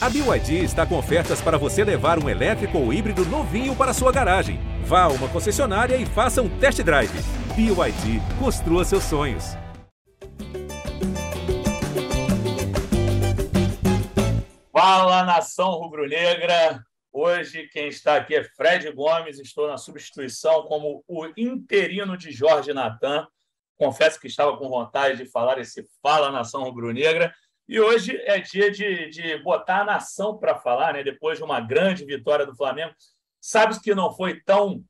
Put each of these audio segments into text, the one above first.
A BYD está com ofertas para você levar um elétrico ou híbrido novinho para sua garagem. Vá a uma concessionária e faça um test drive. BYD, construa seus sonhos. Fala nação rubro-negra! Hoje quem está aqui é Fred Gomes, estou na substituição como o interino de Jorge Natan. Confesso que estava com vontade de falar esse Fala Nação Rubro-Negra, e hoje é dia de, de botar a nação para falar, né? depois de uma grande vitória do Flamengo. Sabe que não foi tão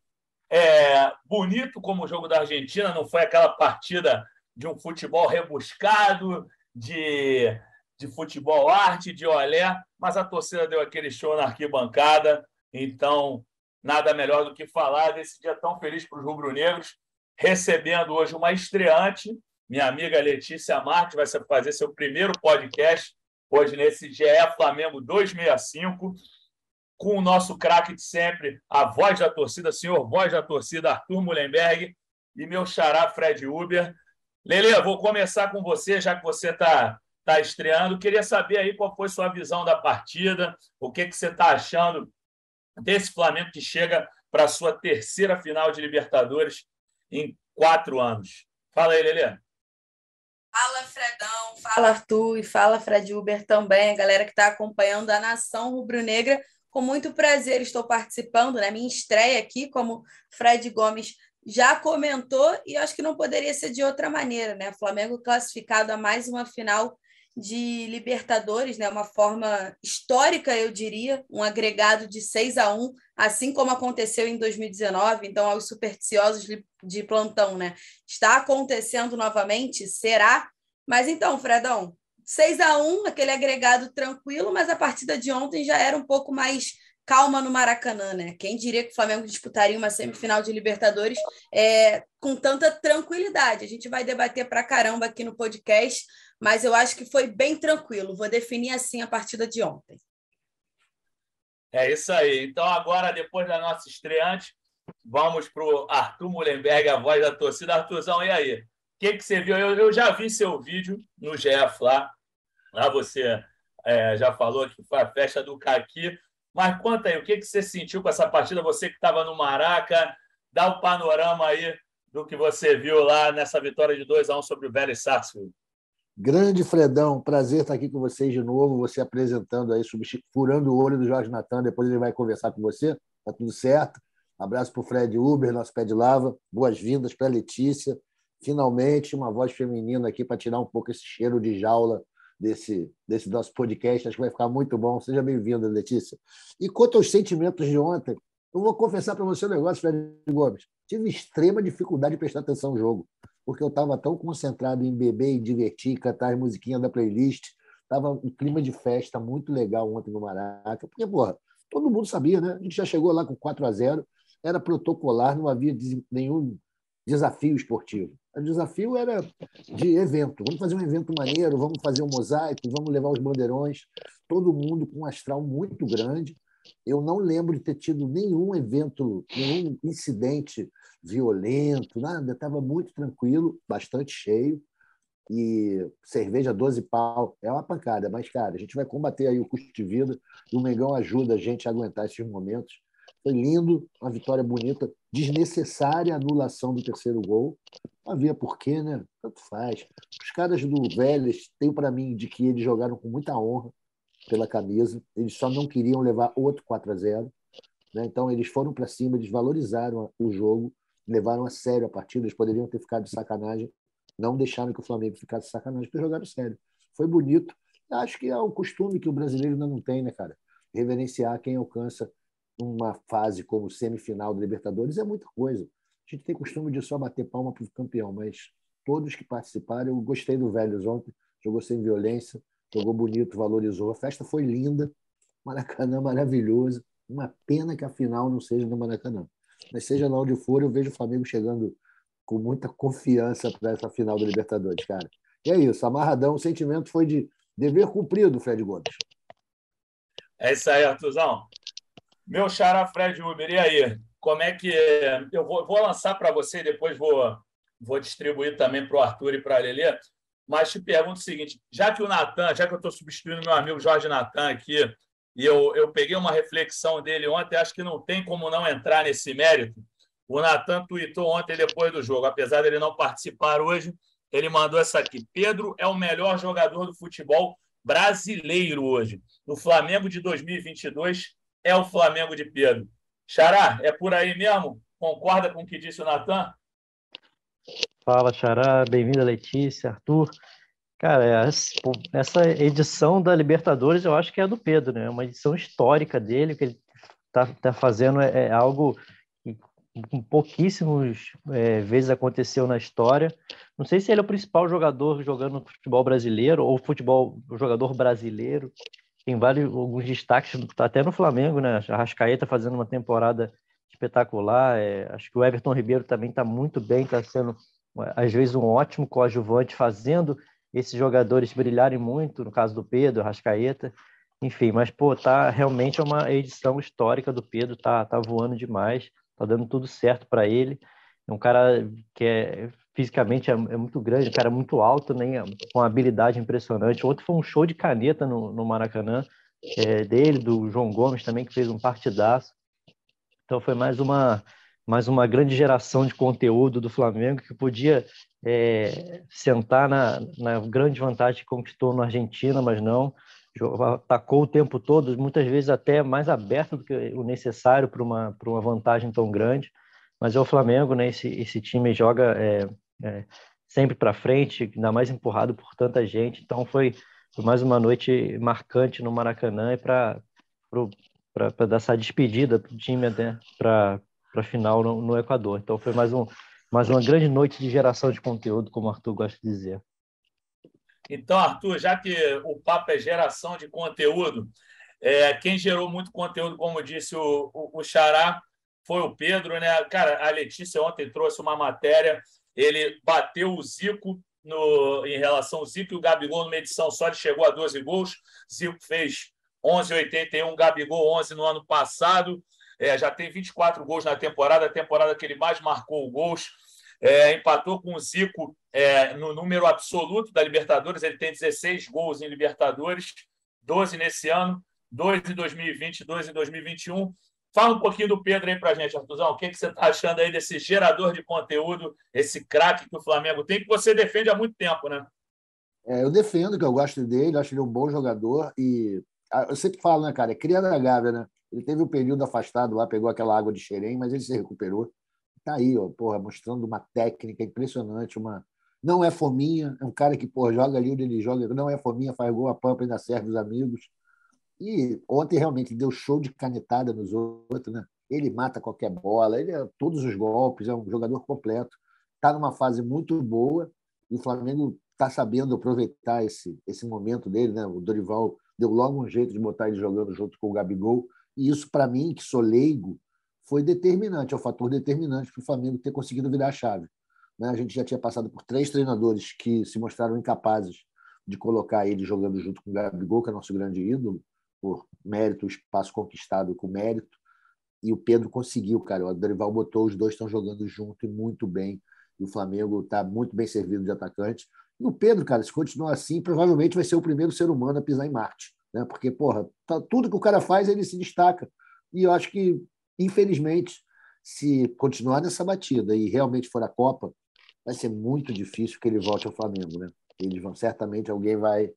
é, bonito como o jogo da Argentina, não foi aquela partida de um futebol rebuscado, de, de futebol arte, de olé, mas a torcida deu aquele show na arquibancada. Então, nada melhor do que falar desse dia tão feliz para os rubro-negros, recebendo hoje uma estreante minha amiga Letícia Marques vai fazer seu primeiro podcast hoje nesse GE Flamengo 265 com o nosso craque de sempre, a voz da torcida, senhor voz da torcida, Arthur Mullenberg, e meu xará Fred Uber. Lele, vou começar com você, já que você está tá estreando. Queria saber aí qual foi sua visão da partida, o que, que você está achando desse Flamengo que chega para a sua terceira final de Libertadores em quatro anos. Fala aí, Lele. Fala, Fredão. Fala, Arthur. E fala, Fred Uber também, a galera que está acompanhando a Nação Rubro-Negra. Com muito prazer estou participando, né? Minha estreia aqui, como Fred Gomes já comentou, e acho que não poderia ser de outra maneira, né? Flamengo classificado a mais uma final de Libertadores, né? Uma forma histórica, eu diria, um agregado de 6 a 1, assim como aconteceu em 2019. Então, aos supersticiosos de plantão, né? Está acontecendo novamente? Será? Mas então, Fredão, 6 a 1, aquele agregado tranquilo, mas a partida de ontem já era um pouco mais calma no Maracanã, né? Quem diria que o Flamengo disputaria uma semifinal de Libertadores é, com tanta tranquilidade? A gente vai debater pra caramba aqui no podcast, mas eu acho que foi bem tranquilo. Vou definir assim a partida de ontem. É isso aí. Então, agora, depois da nossa estreante, vamos para o Arthur Mullenberg, a voz da torcida. Arthurzão, e aí? O que, que você viu? Eu, eu já vi seu vídeo no GF lá. Lá você é, já falou que foi a festa do Caqui. Mas conta aí, o que, que você sentiu com essa partida? Você que estava no Maraca, dá o um panorama aí do que você viu lá nessa vitória de 2 a 1 sobre o Vélez Sarsfield. Grande Fredão, prazer estar aqui com vocês de novo, você apresentando aí, furando o olho do Jorge Natan, depois ele vai conversar com você, tá tudo certo. Abraço para o Fred Uber, nosso pé de lava, boas-vindas para a Letícia. Finalmente, uma voz feminina aqui para tirar um pouco esse cheiro de jaula desse, desse nosso podcast. Acho que vai ficar muito bom. Seja bem-vinda, Letícia. E quanto aos sentimentos de ontem, eu vou confessar para você um negócio, Fred Gomes. Tive extrema dificuldade de prestar atenção no jogo, porque eu estava tão concentrado em beber e divertir, cantar as musiquinhas da playlist. Estava um clima de festa muito legal ontem no Maraca. Porque, porra, todo mundo sabia, né? A gente já chegou lá com 4 a 0 era protocolar, não havia nenhum desafio esportivo. O desafio era de evento. Vamos fazer um evento maneiro, vamos fazer um mosaico, vamos levar os bandeirões. Todo mundo com um astral muito grande. Eu não lembro de ter tido nenhum evento, nenhum incidente violento, nada. Estava muito tranquilo, bastante cheio. E cerveja 12 pau é uma pancada, mas, cara, a gente vai combater aí o custo de vida e o Mengão ajuda a gente a aguentar esses momentos. Foi lindo, uma vitória bonita, desnecessária anulação do terceiro gol. Não havia porquê, né? Tanto faz. Os caras do Vélez têm para mim de que eles jogaram com muita honra pela camisa. Eles só não queriam levar outro 4 a 0 né? Então, eles foram para cima, eles valorizaram o jogo, levaram a sério a partida. Eles poderiam ter ficado de sacanagem, não deixaram que o Flamengo ficasse de sacanagem, porque jogaram sério. Foi bonito. Acho que é o costume que o brasileiro ainda não tem, né, cara? Reverenciar quem alcança uma fase como semifinal da Libertadores é muita coisa. A gente tem costume de só bater palma para o campeão, mas todos que participaram, eu gostei do Vélez ontem, jogou sem violência, jogou bonito, valorizou. A festa foi linda, Maracanã maravilhoso. Uma pena que a final não seja no Maracanã. Mas seja lá onde for, eu vejo o Flamengo chegando com muita confiança para essa final da Libertadores, cara. E é isso, amarradão. O sentimento foi de dever cumprido, Fred Gomes. É isso aí, Artuzão. Meu xará Fred Uber, e aí? Como é que. Eu vou, vou lançar para você e depois vou, vou distribuir também para o Arthur e para a. mas te pergunto o seguinte: já que o Natan, já que eu estou substituindo meu amigo Jorge Natan aqui, e eu, eu peguei uma reflexão dele ontem, acho que não tem como não entrar nesse mérito. O Natan tweetou ontem depois do jogo, apesar dele não participar hoje, ele mandou essa aqui. Pedro é o melhor jogador do futebol brasileiro hoje. No Flamengo de 2022 é o Flamengo de Pedro. Xará, é por aí mesmo? Concorda com o que disse o Natan? Fala, Xará. Bem-vinda, Letícia, Arthur. Cara, essa edição da Libertadores eu acho que é do Pedro, né? É uma edição histórica dele, que ele tá, tá fazendo é, é algo que com pouquíssimos é, vezes aconteceu na história. Não sei se ele é o principal jogador jogando futebol brasileiro ou futebol jogador brasileiro. Tem vários alguns destaques, tá até no Flamengo, né? A Rascaeta fazendo uma temporada espetacular. É, acho que o Everton Ribeiro também está muito bem, está sendo às vezes um ótimo coadjuvante, fazendo esses jogadores brilharem muito, no caso do Pedro, Rascaeta, enfim, mas pô, tá realmente é uma edição histórica do Pedro, tá, tá voando demais, tá dando tudo certo para ele. É um cara que é fisicamente é, é, muito grande, um cara muito alto, né, com habilidade impressionante. Outro foi um show de caneta no, no Maracanã, é, dele, do João Gomes também, que fez um partidaço. Então foi mais uma mais uma grande geração de conteúdo do Flamengo que podia é, sentar na, na grande vantagem que conquistou na Argentina, mas não atacou o tempo todo, muitas vezes até mais aberto do que o necessário para uma, para uma vantagem tão grande. Mas é o Flamengo, né? Esse, esse time joga é, é, sempre para frente, ainda mais empurrado por tanta gente. Então foi, foi mais uma noite marcante no Maracanã e para dar essa despedida para o time, né? para para a final no, no, Equador. Então foi mais, um, mais uma grande noite de geração de conteúdo, como o Arthur gosta de dizer. Então, Arthur, já que o papo é geração de conteúdo, é, quem gerou muito conteúdo, como disse o, o, o Xará, foi o Pedro, né? Cara, a Letícia ontem trouxe uma matéria, ele bateu o Zico no, em relação ao Zico e o Gabigol numa edição só, ele chegou a 12 gols. Zico fez 11,81, Gabigol 11 no ano passado é, já tem 24 gols na temporada, a temporada que ele mais marcou gols. É, empatou com o Zico é, no número absoluto da Libertadores, ele tem 16 gols em Libertadores, 12 nesse ano, 2 em 2020, 2 em 2021. Fala um pouquinho do Pedro aí para gente, Artuzão. O que, que você está achando aí desse gerador de conteúdo, esse craque que o Flamengo tem, que você defende há muito tempo, né? É, eu defendo, que eu gosto dele, acho ele um bom jogador e eu sempre falo, né, cara, é cria da Gávea, né? Ele teve um período afastado lá, pegou aquela água de xerém, mas ele se recuperou. Está aí, ó, porra, mostrando uma técnica impressionante, uma não é fominha, é um cara que porra, joga ali onde ele joga, não é fominha, faz gol a pampa ainda serve os amigos. E ontem realmente deu show de canetada nos outros, né? Ele mata qualquer bola, ele é todos os golpes, é um jogador completo. Está numa fase muito boa e o Flamengo está sabendo aproveitar esse, esse momento dele, né? O Dorival deu logo um jeito de botar ele jogando junto com o Gabigol e isso, para mim, que sou leigo, foi determinante, é o fator determinante para o Flamengo ter conseguido virar a chave. Né? A gente já tinha passado por três treinadores que se mostraram incapazes de colocar ele jogando junto com o Gabigol, que é nosso grande ídolo, por mérito, espaço conquistado com mérito. E o Pedro conseguiu, cara. O Dorival botou, os dois estão jogando junto e muito bem. E o Flamengo está muito bem servido de atacante. E o Pedro, cara, se continuar assim, provavelmente vai ser o primeiro ser humano a pisar em Marte. Né? Porque, porra, tá, tudo que o cara faz, ele se destaca. E eu acho que, infelizmente, se continuar nessa batida e realmente for a Copa, vai ser muito difícil que ele volte ao Flamengo. Né? Eles vão, certamente, alguém vai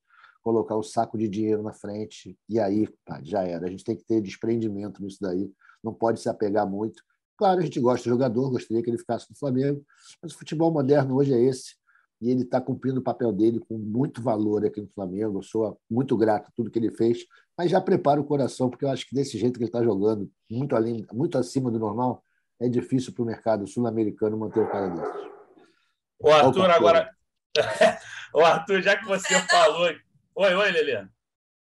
colocar o saco de dinheiro na frente e aí pá, já era. A gente tem que ter desprendimento nisso daí, não pode se apegar muito. Claro, a gente gosta do jogador, gostaria que ele ficasse no Flamengo, mas o futebol moderno hoje é esse e ele está cumprindo o papel dele com muito valor aqui no Flamengo. Eu sou muito grato a tudo que ele fez, mas já preparo o coração, porque eu acho que desse jeito que ele está jogando, muito, além, muito acima do normal, é difícil para o mercado sul-americano manter o cara desse. O Arthur, agora. o Arthur, já que você falou. Oi, oi, Leliana.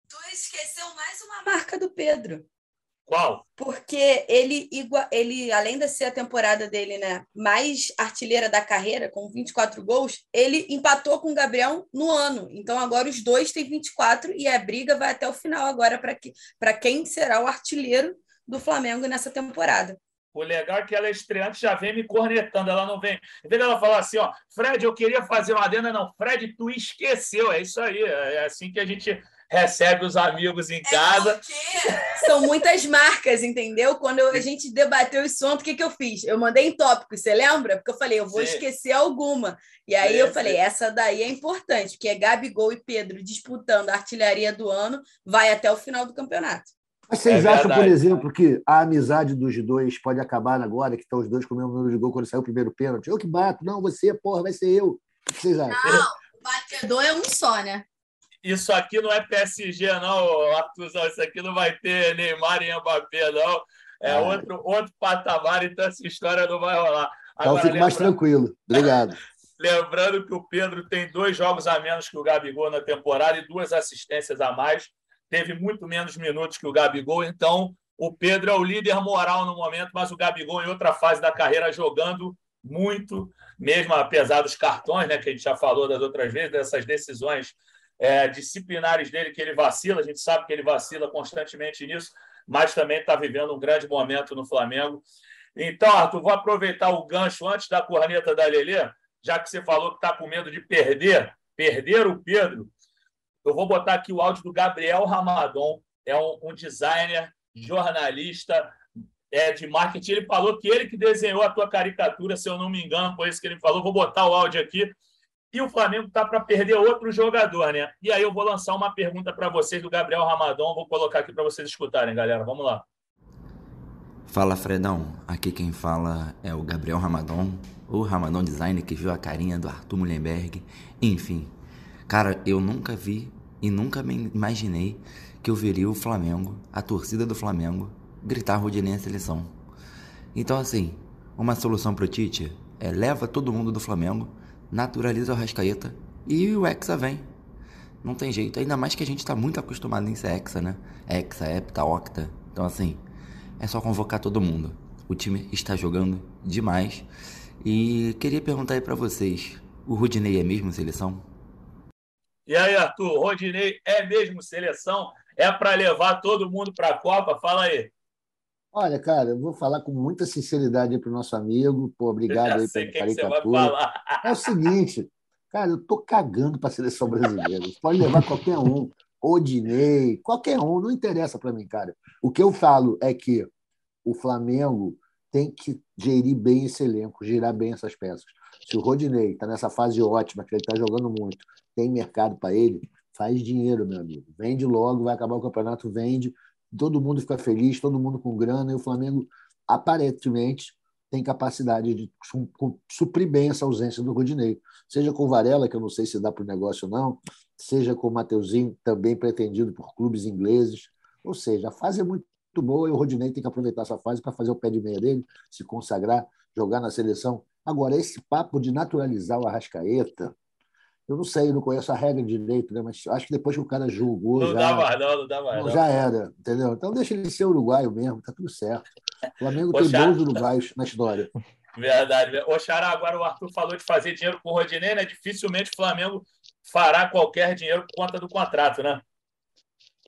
Tu esqueceu mais uma marca do Pedro. Qual? Porque ele, ele, além de ser a temporada dele né, mais artilheira da carreira, com 24 gols, ele empatou com o Gabriel no ano. Então agora os dois têm 24 e a briga vai até o final agora para que, quem será o artilheiro do Flamengo nessa temporada. O legal é que ela é estreante, já vem me cornetando. Ela não vem. Em vez dela falar assim, ó, Fred, eu queria fazer uma adenda, não. Fred, tu esqueceu. É isso aí. É assim que a gente recebe os amigos em é casa. É são muitas marcas, entendeu? Quando a gente debateu isso ontem, o que, que eu fiz? Eu mandei em tópicos, você lembra? Porque eu falei, eu vou sim. esquecer alguma. E aí sim, eu falei, sim. essa daí é importante, porque é Gabigol e Pedro disputando a artilharia do ano, vai até o final do campeonato. Mas vocês é acham, por exemplo, que a amizade dos dois pode acabar agora, que estão os dois com o mesmo número de gol quando saiu o primeiro pênalti? Eu que bato, não, você, porra, vai ser eu. O que vocês acham? Não, o batedor é um só, né? Isso aqui não é PSG, não, Arthurzão. Isso aqui não vai ter Neymar e Mbappé, não. É ah. outro, outro patamar, então essa história não vai rolar. Então fico mais tranquilo. Obrigado. lembrando que o Pedro tem dois jogos a menos que o Gabigol na temporada e duas assistências a mais teve muito menos minutos que o Gabigol, então o Pedro é o líder moral no momento, mas o Gabigol em outra fase da carreira jogando muito, mesmo apesar dos cartões, né, que a gente já falou das outras vezes, dessas decisões é, disciplinares dele que ele vacila, a gente sabe que ele vacila constantemente nisso, mas também está vivendo um grande momento no Flamengo. Então, Arthur, vou aproveitar o gancho antes da corneta da Lelê, já que você falou que está com medo de perder, perder o Pedro. Eu vou botar aqui o áudio do Gabriel Ramadon, é um, um designer, jornalista é, de marketing. Ele falou que ele que desenhou a tua caricatura, se eu não me engano, foi isso que ele falou. Vou botar o áudio aqui. E o Flamengo está para perder outro jogador, né? E aí eu vou lançar uma pergunta para vocês do Gabriel Ramadon. Vou colocar aqui para vocês escutarem, galera. Vamos lá. Fala, Fredão. Aqui quem fala é o Gabriel Ramadon, o Ramadon Design que viu a carinha do Arthur Mullenberg. Enfim, Cara, eu nunca vi e nunca me imaginei que eu veria o Flamengo, a torcida do Flamengo, gritar Rodinei a seleção. Então, assim, uma solução pro Tite é leva todo mundo do Flamengo, naturaliza o Rascaeta e o Hexa vem. Não tem jeito, ainda mais que a gente tá muito acostumado em ser Hexa, né? Hexa, Hepta, Octa. Então, assim, é só convocar todo mundo. O time está jogando demais. E queria perguntar aí para vocês, o Rodinei é mesmo seleção? E aí, Arthur, Rodinei é mesmo seleção? É para levar todo mundo para a Copa? Fala aí. Olha, cara, eu vou falar com muita sinceridade para o nosso amigo. Pô, obrigado aí pela caricatura. É o seguinte, cara, eu tô cagando para a seleção brasileira. Pode levar qualquer um. Odinei, qualquer um, não interessa para mim, cara. O que eu falo é que o Flamengo tem que gerir bem esse elenco, girar bem essas peças. Se o Rodinei está nessa fase ótima, que ele está jogando muito, tem mercado para ele, faz dinheiro, meu amigo. Vende logo, vai acabar o campeonato, vende, todo mundo fica feliz, todo mundo com grana, e o Flamengo, aparentemente, tem capacidade de suprir bem essa ausência do Rodinei. Seja com Varela, que eu não sei se dá para o negócio ou não, seja com o Mateuzinho, também pretendido por clubes ingleses. Ou seja, a fase é muito boa e o Rodinei tem que aproveitar essa fase para fazer o pé de meia dele, se consagrar, jogar na seleção. Agora, esse papo de naturalizar o Arrascaeta, eu não sei, eu não conheço a regra direito, né? mas acho que depois que o cara julgou. Não já, dá mais, não, não dá mais. Não, já era, entendeu? Então deixa ele ser uruguaio mesmo, tá tudo certo. O Flamengo tem bons uruguaios na história. Verdade. O Xará, agora o Arthur falou de fazer dinheiro com o Rodinei, né? Dificilmente o Flamengo fará qualquer dinheiro por conta do contrato, né?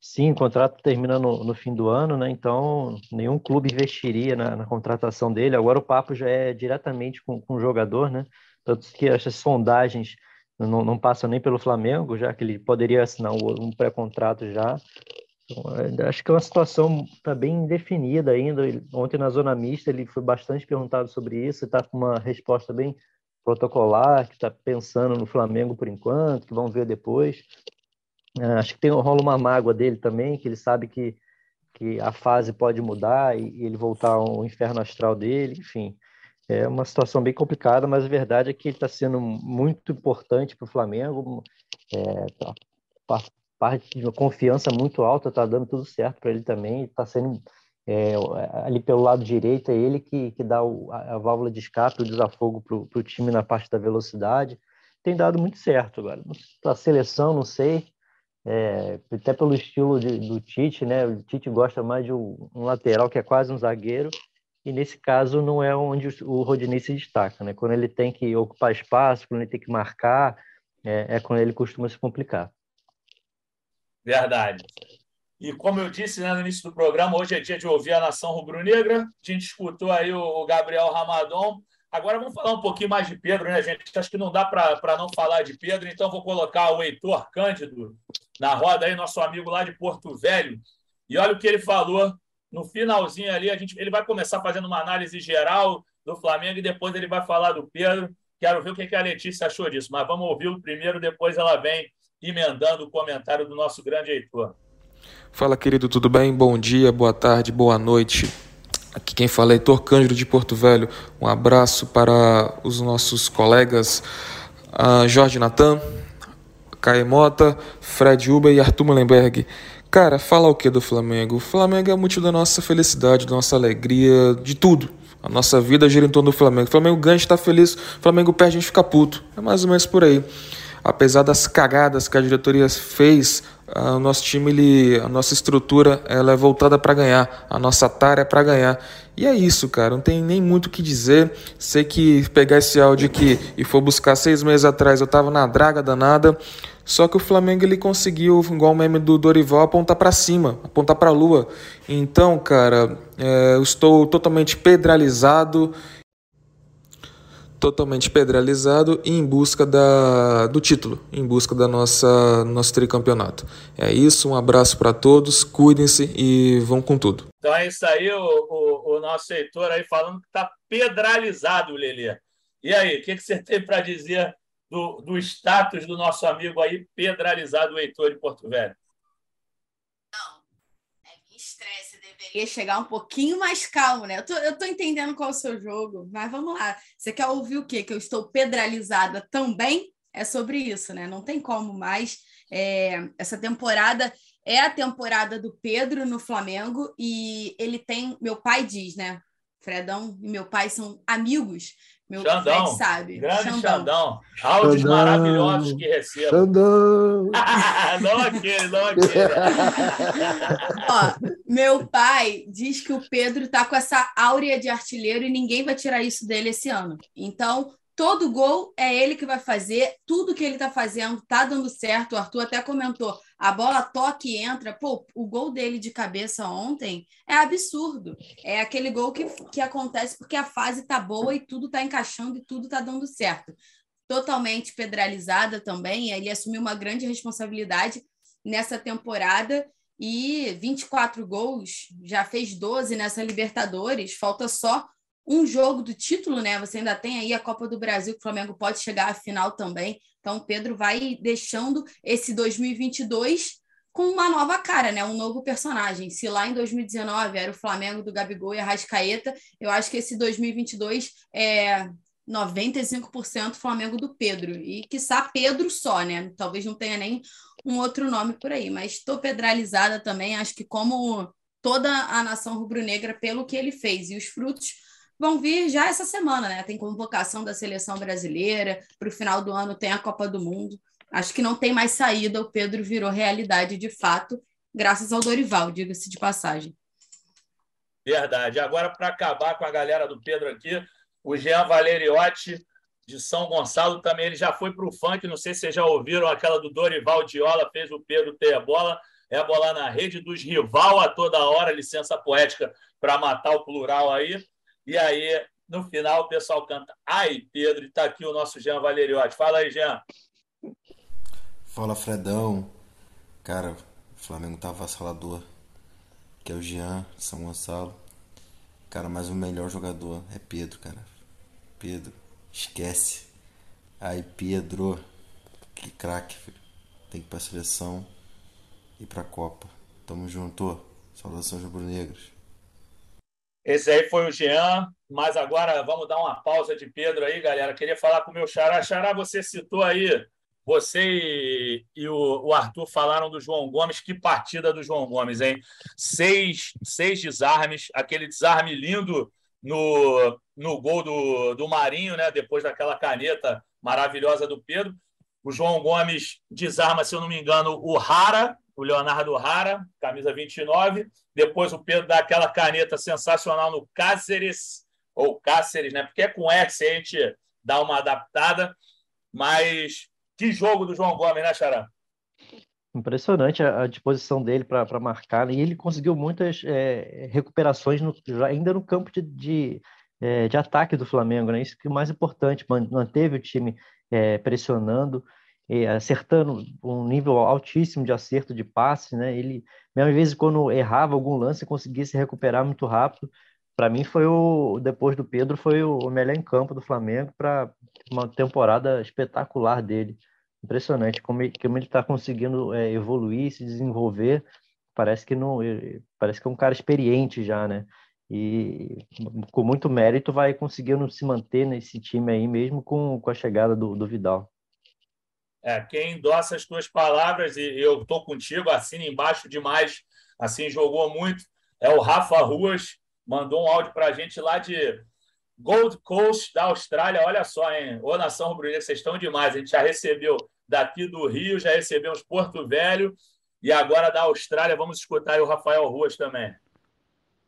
Sim, o contrato termina no, no fim do ano, né? Então nenhum clube investiria na, na, contratação dele. Agora o papo já é diretamente com, com o jogador, né? Tanto que essas sondagens não, não passa nem pelo Flamengo, já que ele poderia assinar um pré-contrato já. Então, acho que é uma situação tá bem definida ainda. Ontem na zona mista ele foi bastante perguntado sobre isso, está com uma resposta bem protocolar, que está pensando no Flamengo por enquanto, que vão ver depois. É, acho que tem rola uma mágoa dele também, que ele sabe que, que a fase pode mudar e, e ele voltar ao inferno astral dele, enfim. É uma situação bem complicada, mas a verdade é que ele está sendo muito importante para o Flamengo. É, tá, parte de uma confiança muito alta, está dando tudo certo para ele também. Está sendo é, ali pelo lado direito, é ele que, que dá o, a, a, válvula de escape, o desafogo para o time na parte da velocidade. Tem dado muito certo agora. A seleção, não sei, é, até pelo estilo de, do Tite, né? O Tite gosta mais de um, um lateral que é quase um zagueiro e nesse caso não é onde o Rodinei se destaca, né? Quando ele tem que ocupar espaço, quando ele tem que marcar, é, é quando ele costuma se complicar. Verdade. E como eu disse né, no início do programa, hoje é dia de ouvir a nação rubro-negra. A gente escutou aí o Gabriel Ramadon. Agora vamos falar um pouquinho mais de Pedro, né, gente? Acho que não dá para não falar de Pedro, então vou colocar o Heitor Cândido na roda aí, nosso amigo lá de Porto Velho. E olha o que ele falou no finalzinho ali. A gente, ele vai começar fazendo uma análise geral do Flamengo e depois ele vai falar do Pedro. Quero ver o que a Letícia achou disso, mas vamos ouvir o primeiro, depois ela vem emendando o comentário do nosso grande Heitor. Fala, querido, tudo bem? Bom dia, boa tarde, boa noite. Aqui quem fala é Heitor Cândido de Porto Velho. Um abraço para os nossos colegas uh, Jorge Natan, Caio Mota, Fred Uber e Arthur Mullenberg. Cara, fala o que do Flamengo? O Flamengo é o motivo da nossa felicidade, da nossa alegria, de tudo. A nossa vida gira em torno do Flamengo. O Flamengo ganha, a gente tá feliz. O Flamengo perde, a gente fica puto. É mais ou menos por aí apesar das cagadas que a diretoria fez, o nosso time, ele, a nossa estrutura, ela é voltada para ganhar, a nossa tara é para ganhar. E é isso, cara, não tem nem muito o que dizer. Sei que pegar esse áudio aqui e for buscar seis meses atrás, eu tava na draga danada. Só que o Flamengo ele conseguiu, igual o meme do Dorival, apontar para cima, apontar para a lua. Então, cara, é, eu estou totalmente pedralizado totalmente pedralizado e em busca da, do título, em busca da nossa nosso tricampeonato. É isso, um abraço para todos, cuidem-se e vão com tudo. Então é isso aí, o, o, o nosso Heitor aí falando que está pedralizado, Lelê. E aí, o que, que você tem para dizer do, do status do nosso amigo aí, pedralizado, Heitor de Porto Velho? Deveria chegar um pouquinho mais calmo, né? Eu tô, eu tô entendendo qual é o seu jogo, mas vamos lá. Você quer ouvir o quê? Que eu estou pedralizada também? É sobre isso, né? Não tem como mais. É, essa temporada é a temporada do Pedro no Flamengo e ele tem. Meu pai diz, né? Fredão e meu pai são amigos. Meu Xandão, Fred sabe. Grande Xandão. Xandão. Áudios Xandão, maravilhosos que recebo. Xandão. não aquele, não aquele. Ó, meu pai diz que o Pedro tá com essa áurea de artilheiro e ninguém vai tirar isso dele esse ano. Então, todo gol é ele que vai fazer, tudo que ele tá fazendo tá dando certo. O Arthur até comentou: a bola toca e entra. Pô, o gol dele de cabeça ontem é absurdo. É aquele gol que, que acontece porque a fase tá boa e tudo tá encaixando e tudo tá dando certo. Totalmente pedralizada também. Ele assumiu uma grande responsabilidade nessa temporada e 24 gols, já fez 12 nessa Libertadores. Falta só um jogo do título, né? Você ainda tem aí a Copa do Brasil, que o Flamengo pode chegar à final também. Então, o Pedro vai deixando esse 2022 com uma nova cara, né? Um novo personagem. Se lá em 2019 era o Flamengo do Gabigol e a Rascaeta, eu acho que esse 2022 é 95% Flamengo do Pedro. E quiçá Pedro só, né? Talvez não tenha nem um outro nome por aí, mas estou pedralizada também, acho que como toda a nação rubro-negra pelo que ele fez e os frutos vão vir já essa semana, né? Tem convocação da seleção brasileira, para o final do ano tem a Copa do Mundo. Acho que não tem mais saída, o Pedro virou realidade de fato, graças ao Dorival, diga-se de passagem. Verdade. Agora, para acabar com a galera do Pedro aqui, o Jean Valeriotti, de São Gonçalo, também ele já foi para o funk. Não sei se vocês já ouviram aquela do Dorival Diola, fez o Pedro ter a bola. É a bola na rede dos rival a toda hora, licença poética para matar o plural aí. E aí, no final, o pessoal canta Ai, Pedro, e está aqui o nosso Jean Valeriotti. Fala aí, Jean. Fala, Fredão. Cara, o Flamengo tá avassalador. Que é o Jean, São Gonçalo. Cara, mas o melhor jogador é Pedro, cara. Pedro, esquece. Ai, Pedro. Que craque, filho. Tem que ir pra seleção e pra Copa. Tamo junto. Saudações rubro-negras. Esse aí foi o Jean, mas agora vamos dar uma pausa de Pedro aí, galera. Queria falar com o meu Xará. Xará, você citou aí, você e, o, o, Arthur falaram do João Gomes. Que partida do João Gomes, hein? Seis, seis desarmes, aquele desarme lindo no, no gol do, do Marinho, né? Depois daquela caneta maravilhosa do Pedro. O João Gomes desarma, se eu não me engano, o Rara, o Leonardo Rara, camisa 29. Depois o Pedro dá aquela caneta sensacional no Cáceres, ou Cáceres, né? Porque é com S a gente dá uma adaptada. Mas que jogo do João Gomes, né, Xará? Impressionante a, disposição dele para marcar, né? e ele conseguiu muitas é, recuperações no, ainda no campo de, de, é, de, ataque do Flamengo, né? Isso que é o mais importante, manteve o time é, pressionando, acertando um nível altíssimo de acerto de passe, né? Ele, mesmo às vezes, quando errava algum lance, conseguia se recuperar muito rápido. Para mim, foi o depois do Pedro, foi o melhor em campo do Flamengo para uma temporada espetacular dele. Impressionante como ele, como ele está conseguindo é, evoluir, se desenvolver. Parece que não, parece que é um cara experiente já, né? E com muito mérito vai conseguindo se manter nesse time aí mesmo com, com a chegada do, do Vidal. É, quem endossa as tuas palavras, e eu estou contigo, assina embaixo demais, assim, jogou muito, é o Rafa Ruas, mandou um áudio para a gente lá de Gold Coast, da Austrália. Olha só, hein? Ô, Nação Rubro-Negra, vocês estão demais. A gente já recebeu daqui do Rio, já recebemos Porto Velho e agora da Austrália. Vamos escutar o Rafael Ruas também.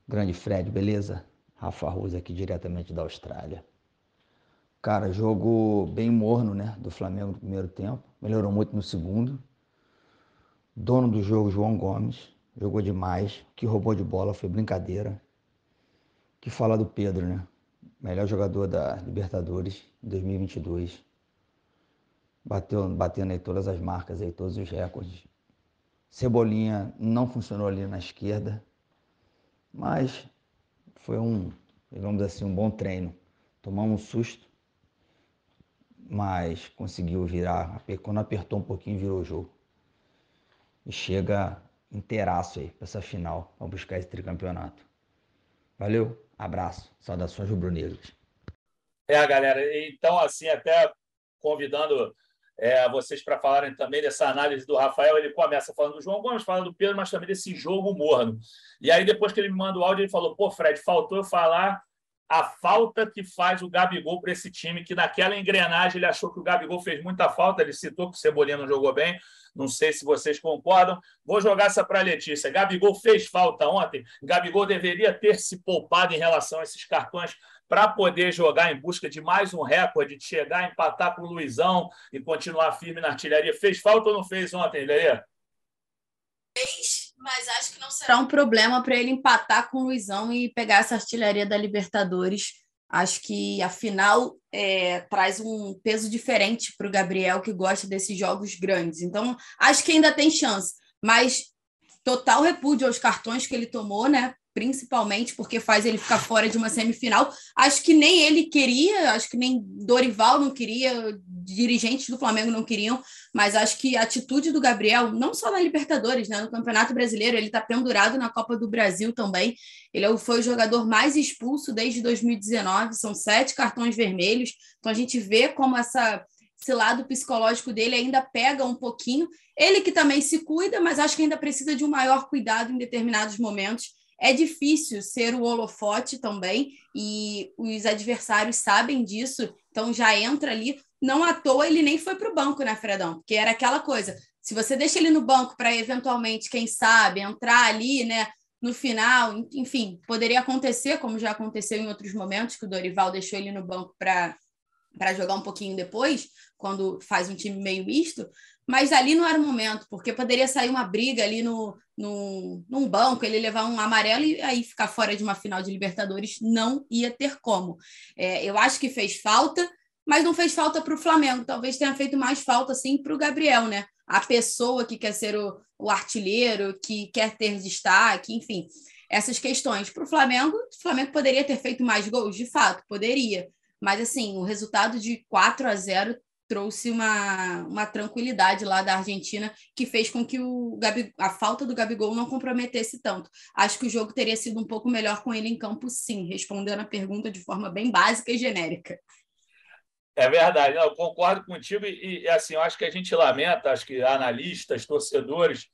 Grande Fred, beleza? Rafa Ruas aqui diretamente da Austrália. Cara, jogo bem morno, né? Do Flamengo no primeiro tempo. Melhorou muito no segundo. Dono do jogo, João Gomes. Jogou demais. Que roubou de bola, foi brincadeira. Que fala do Pedro, né? Melhor jogador da Libertadores 2022. Bateu, batendo aí todas as marcas aí, todos os recordes. Cebolinha não funcionou ali na esquerda. Mas foi um, dizer assim, um bom treino. Tomamos um susto mas conseguiu virar. Quando apertou um pouquinho, virou o jogo. E chega inteiraço aí para essa final, para buscar esse tricampeonato. Valeu, abraço, saudações rubro-negras. É, galera, então, assim, até convidando é, vocês para falarem também dessa análise do Rafael. Ele começa falando do João Gomes, falando do Pedro, mas também desse jogo morno. E aí, depois que ele me manda o áudio, ele falou: pô, Fred, faltou eu falar a falta que faz o Gabigol para esse time, que naquela engrenagem ele achou que o Gabigol fez muita falta, ele citou que o Cebolinha não jogou bem, não sei se vocês concordam. Vou jogar essa para a Letícia. Gabigol fez falta ontem, Gabigol deveria ter se poupado em relação a esses cartões para poder jogar em busca de mais um recorde, de chegar empatar com o Luizão e continuar firme na artilharia. Fez falta ou não fez ontem, Leia? Fez mas acho que não será um problema para ele empatar com o Luizão e pegar essa artilharia da Libertadores. Acho que a final é, traz um peso diferente para o Gabriel, que gosta desses jogos grandes. Então, acho que ainda tem chance. Mas total repúdio aos cartões que ele tomou, né? Principalmente porque faz ele ficar fora de uma semifinal. Acho que nem ele queria, acho que nem Dorival não queria, dirigentes do Flamengo não queriam, mas acho que a atitude do Gabriel, não só na Libertadores, né, no Campeonato Brasileiro, ele está pendurado na Copa do Brasil também. Ele é foi o jogador mais expulso desde 2019, são sete cartões vermelhos. Então a gente vê como essa esse lado psicológico dele ainda pega um pouquinho. Ele que também se cuida, mas acho que ainda precisa de um maior cuidado em determinados momentos. É difícil ser o holofote também, e os adversários sabem disso, então já entra ali. Não à toa ele nem foi para o banco, né, Fredão? Porque era aquela coisa: se você deixa ele no banco para eventualmente, quem sabe, entrar ali, né, no final, enfim, poderia acontecer, como já aconteceu em outros momentos, que o Dorival deixou ele no banco para para jogar um pouquinho depois, quando faz um time meio misto, mas ali não era o momento, porque poderia sair uma briga ali no, no, num banco, ele levar um amarelo e aí ficar fora de uma final de Libertadores, não ia ter como. É, eu acho que fez falta, mas não fez falta para o Flamengo, talvez tenha feito mais falta assim para o Gabriel, né? A pessoa que quer ser o, o artilheiro, que quer ter destaque, enfim, essas questões. Para o Flamengo, o Flamengo poderia ter feito mais gols, de fato, poderia. Mas assim, o resultado de 4 a 0 trouxe uma, uma tranquilidade lá da Argentina que fez com que o Gabi, a falta do Gabigol não comprometesse tanto. Acho que o jogo teria sido um pouco melhor com ele em campo, sim, respondendo a pergunta de forma bem básica e genérica. É verdade, eu concordo contigo e, e assim, eu acho que a gente lamenta, acho que analistas, torcedores,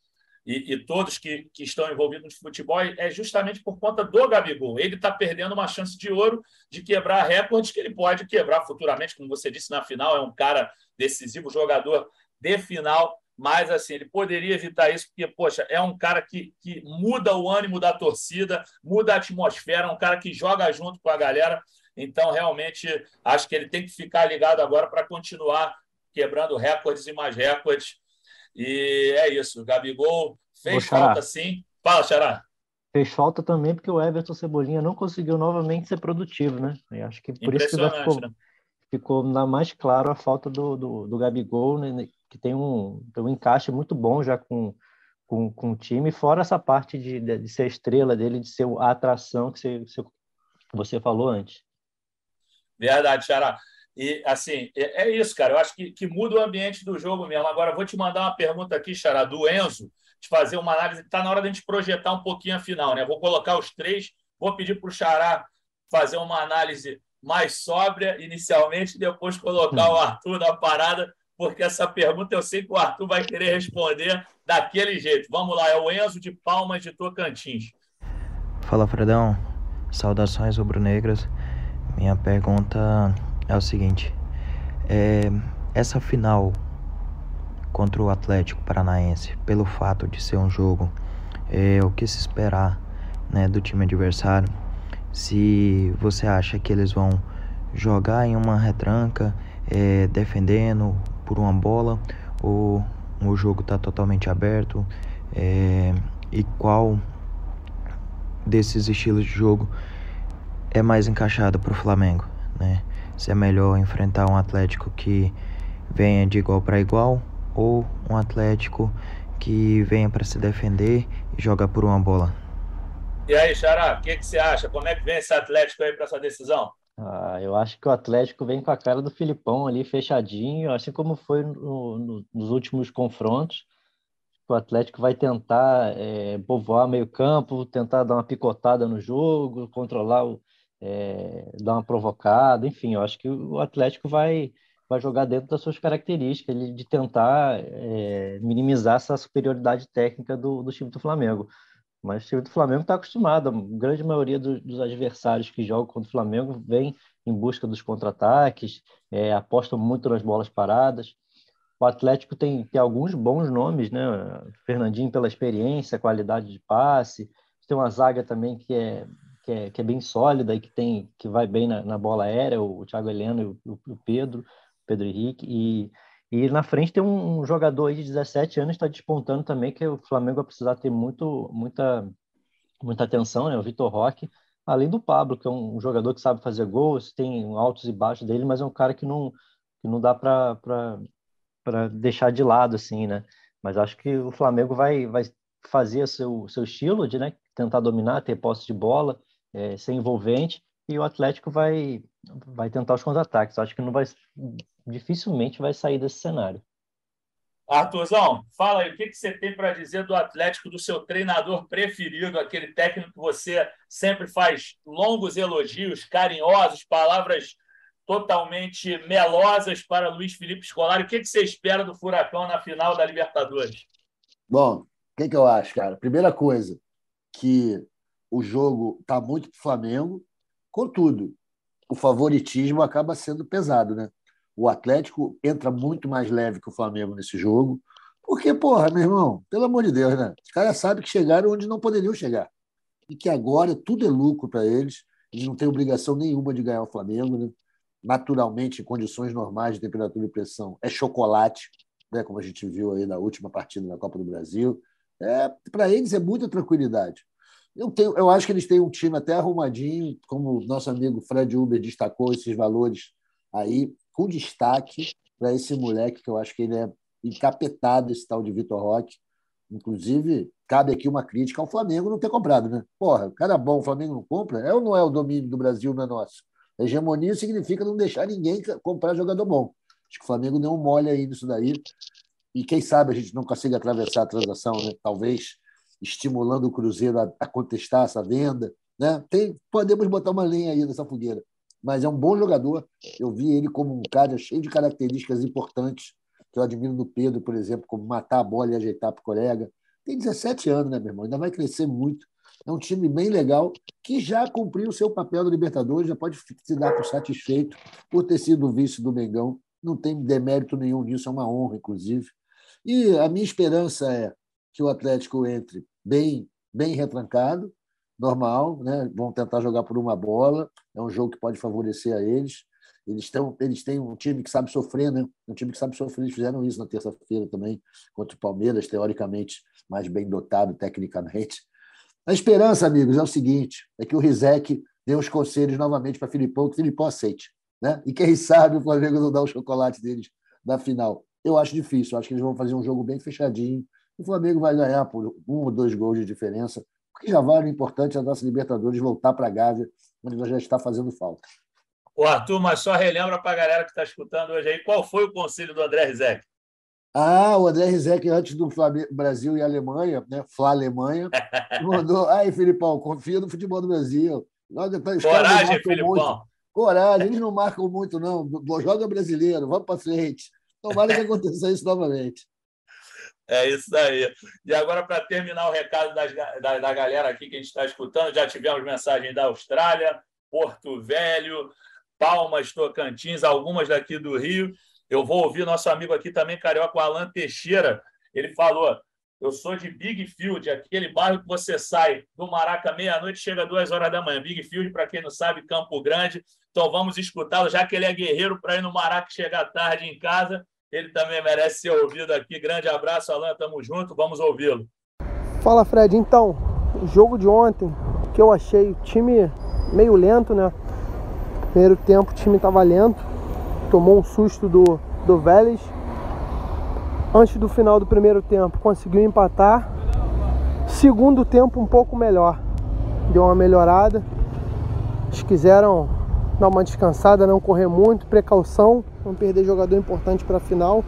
e, e, todos que, que estão envolvidos no futebol é justamente por conta do Gabigol. Ele está perdendo uma chance de ouro de quebrar recordes que ele pode quebrar futuramente, como você disse na final, é um cara decisivo, jogador de final, mas assim, ele poderia evitar isso, porque, poxa, é um cara que, que muda o ânimo da torcida, muda a atmosfera, é um cara que joga junto com a galera. Então, realmente, acho que ele tem que ficar ligado agora para continuar quebrando recordes e mais recordes E é isso. O Gabigol fez falta sim. Fala, Xará. Fez falta também porque o Everton Cebolinha não conseguiu novamente ser produtivo, né? E acho que por isso que ficou, né? ficou mais claro a falta do, do, do Gabigol, né? que tem um, tem um encaixe muito bom já com, com, com o time, fora essa parte de, de, de ser a estrela dele, de ser a atração que você, você falou antes. Verdade, Xará. E, assim, é, é, isso, cara. Eu acho que, que muda o ambiente do jogo mesmo. Agora, vou te mandar uma pergunta aqui, Xará, do Enzo, de fazer uma análise. Está na hora da gente projetar um pouquinho a final, né? Vou colocar os três, vou pedir para o Xará fazer uma análise mais sóbria inicialmente, depois colocar o Arthur na parada, porque essa pergunta eu sei que o Arthur vai querer responder daquele jeito. Vamos lá, é o Enzo de Palmas de Tocantins. Fala, Fredão. Saudações rubro-negras. Minha pergunta é o seguinte: é, essa final contra o Atlético Paranaense, pelo fato de ser um jogo, é, o que se esperar né, do time adversário? Se você acha que eles vão jogar em uma retranca, é, defendendo por uma bola, ou o jogo está totalmente aberto, é, e qual desses estilos de jogo é mais encaixado para o Flamengo, né? Se é melhor enfrentar um Atlético que venha de igual para igual ou um Atlético que venha para se defender e jogar por uma bola. E aí, Xará, o que, que, você acha? Como é que vem esse Atlético aí para essa decisão? Ah, eu acho que o Atlético vem com a cara do Filipão ali, fechadinho, assim como foi no, no, nos últimos confrontos. O Atlético vai tentar é, povoar meio campo, tentar dar uma picotada no jogo, controlar o, é, dar uma provocada, enfim, eu acho que o Atlético vai, vai jogar dentro das suas características, de tentar é, minimizar essa superioridade técnica do, do time do Flamengo. Mas o time do Flamengo está acostumado, a grande maioria do, dos adversários que jogam contra o Flamengo vem em busca dos contra-ataques, é, apostam muito nas bolas paradas. O Atlético tem, tem alguns bons nomes, né? Fernandinho pela experiência, qualidade de passe. Tem uma zaga também que é que é, que é bem sólida e que tem que vai bem na, na bola aérea, o, o Thiago Heleno e o, o Pedro, Pedro Henrique, e, e na frente tem um, um jogador de 17 anos está despontando também, que o Flamengo vai precisar ter muito, muita, muita atenção, né? O Vitor Roque, além do Pablo, que é um jogador que sabe fazer gols, tem altos e baixos dele, mas é um cara que não, que não dá para deixar de lado, assim, né? Mas acho que o Flamengo vai, vai fazer seu, seu estilo de né, tentar dominar, ter posse de bola, é, ser envolvente e o Atlético vai, vai tentar os contra-ataques. Acho que não vai, dificilmente vai sair desse cenário. Arthurzão, fala aí, o que, que você tem para dizer do Atlético, do seu treinador preferido, aquele técnico que você sempre faz longos elogios, carinhosos, palavras totalmente melosas para Luiz Felipe Scolari. O que, que você espera do Furacão na final da Libertadores? Bom, o que, que eu acho, cara? Primeira coisa, que o jogo está muito para o Flamengo. Contudo, o favoritismo acaba sendo pesado, né? O Atlético entra muito mais leve que o Flamengo nesse jogo. Porque, porra, meu irmão, pelo amor de Deus, né? Os caras sabem que chegaram onde não poderiam chegar. E que agora tudo é lucro para eles. Eles não têm obrigação nenhuma de ganhar o Flamengo, né? Naturalmente, em condições normais de temperatura e pressão, é chocolate, né? como a gente viu aí na última partida da Copa do Brasil. É, para eles é muita tranquilidade. Eu, tenho, eu acho que eles têm um time até arrumadinho, como o nosso amigo Fred Uber destacou esses valores aí, com destaque para esse moleque, que eu acho que ele é encapetado, esse tal de Vitor Roque. Inclusive, cabe aqui uma crítica ao Flamengo não ter comprado, né? Porra, cara bom, o Flamengo não compra? É ou não é o domínio do Brasil, não é nosso? Hegemonia significa não deixar ninguém comprar jogador bom. Acho que o Flamengo não molha aí nisso daí. E quem sabe a gente não consiga atravessar a transação, né? Talvez estimulando o Cruzeiro a, a contestar essa venda. Né? Tem, podemos botar uma lenha aí nessa fogueira. Mas é um bom jogador. Eu vi ele como um cara cheio de características importantes, que eu admiro no Pedro, por exemplo, como matar a bola e ajeitar para o colega. Tem 17 anos, né, meu irmão? Ainda vai crescer muito. É um time bem legal que já cumpriu o seu papel no Libertadores, já pode se dar por satisfeito por ter sido vice do Mengão. Não tem demérito nenhum nisso, é uma honra, inclusive. E a minha esperança é que o Atlético entre bem, bem retrancado, normal, né? vão tentar jogar por uma bola, é um jogo que pode favorecer a eles. Eles, tão, eles têm um time que sabe sofrer, né? Um time que sabe sofrer. Eles fizeram isso na terça-feira também, contra o Palmeiras, teoricamente mais bem dotado tecnicamente. A esperança, amigos, é o seguinte: é que o Rizek dê os conselhos novamente para Filipão, que o Filipão aceite. Né? E quem sabe o Flamengo não dá o chocolate deles na final. Eu acho difícil, eu acho que eles vão fazer um jogo bem fechadinho. O Flamengo vai ganhar por um ou dois gols de diferença, porque já vale o importante a nossa Libertadores voltar para a Gávea, onde nós já está fazendo falta. O Arthur, mas só relembra para a galera que está escutando hoje aí, qual foi o conselho do André Rizek? Ah, o André Rizek, antes do Flamengo, Brasil e Alemanha, né? Flá-Alemanha, mandou. Ai, Filipão, confia no futebol do Brasil. Nós, Coragem, Filipão. Muito. Coragem, eles não marcam muito, não. Joga brasileiro, vamos para frente. Tomara que aconteça isso novamente. É isso aí. E agora, para terminar o recado das, da, da galera aqui que a gente está escutando, já tivemos mensagem da Austrália, Porto Velho, Palmas, Tocantins, algumas daqui do Rio. Eu vou ouvir nosso amigo aqui também, carioca, o Alan Teixeira. Ele falou: Eu sou de Big Field, aquele bairro que você sai do Maraca meia-noite, chega duas horas da manhã. Big Field, para quem não sabe, Campo Grande. Então vamos escutá-lo, já que ele é guerreiro para ir no Maraca chegar tarde em casa. Ele também merece ser ouvido aqui. Grande abraço, Alan. Tamo junto. Vamos ouvi-lo. Fala, Fred. Então, o jogo de ontem, que eu achei o time meio lento, né? Primeiro tempo o time estava lento. Tomou um susto do, do Vélez. Antes do final do primeiro tempo, conseguiu empatar. Segundo tempo, um pouco melhor. Deu uma melhorada. Eles quiseram dar uma descansada, não correr muito, precaução, não perder jogador importante para a final.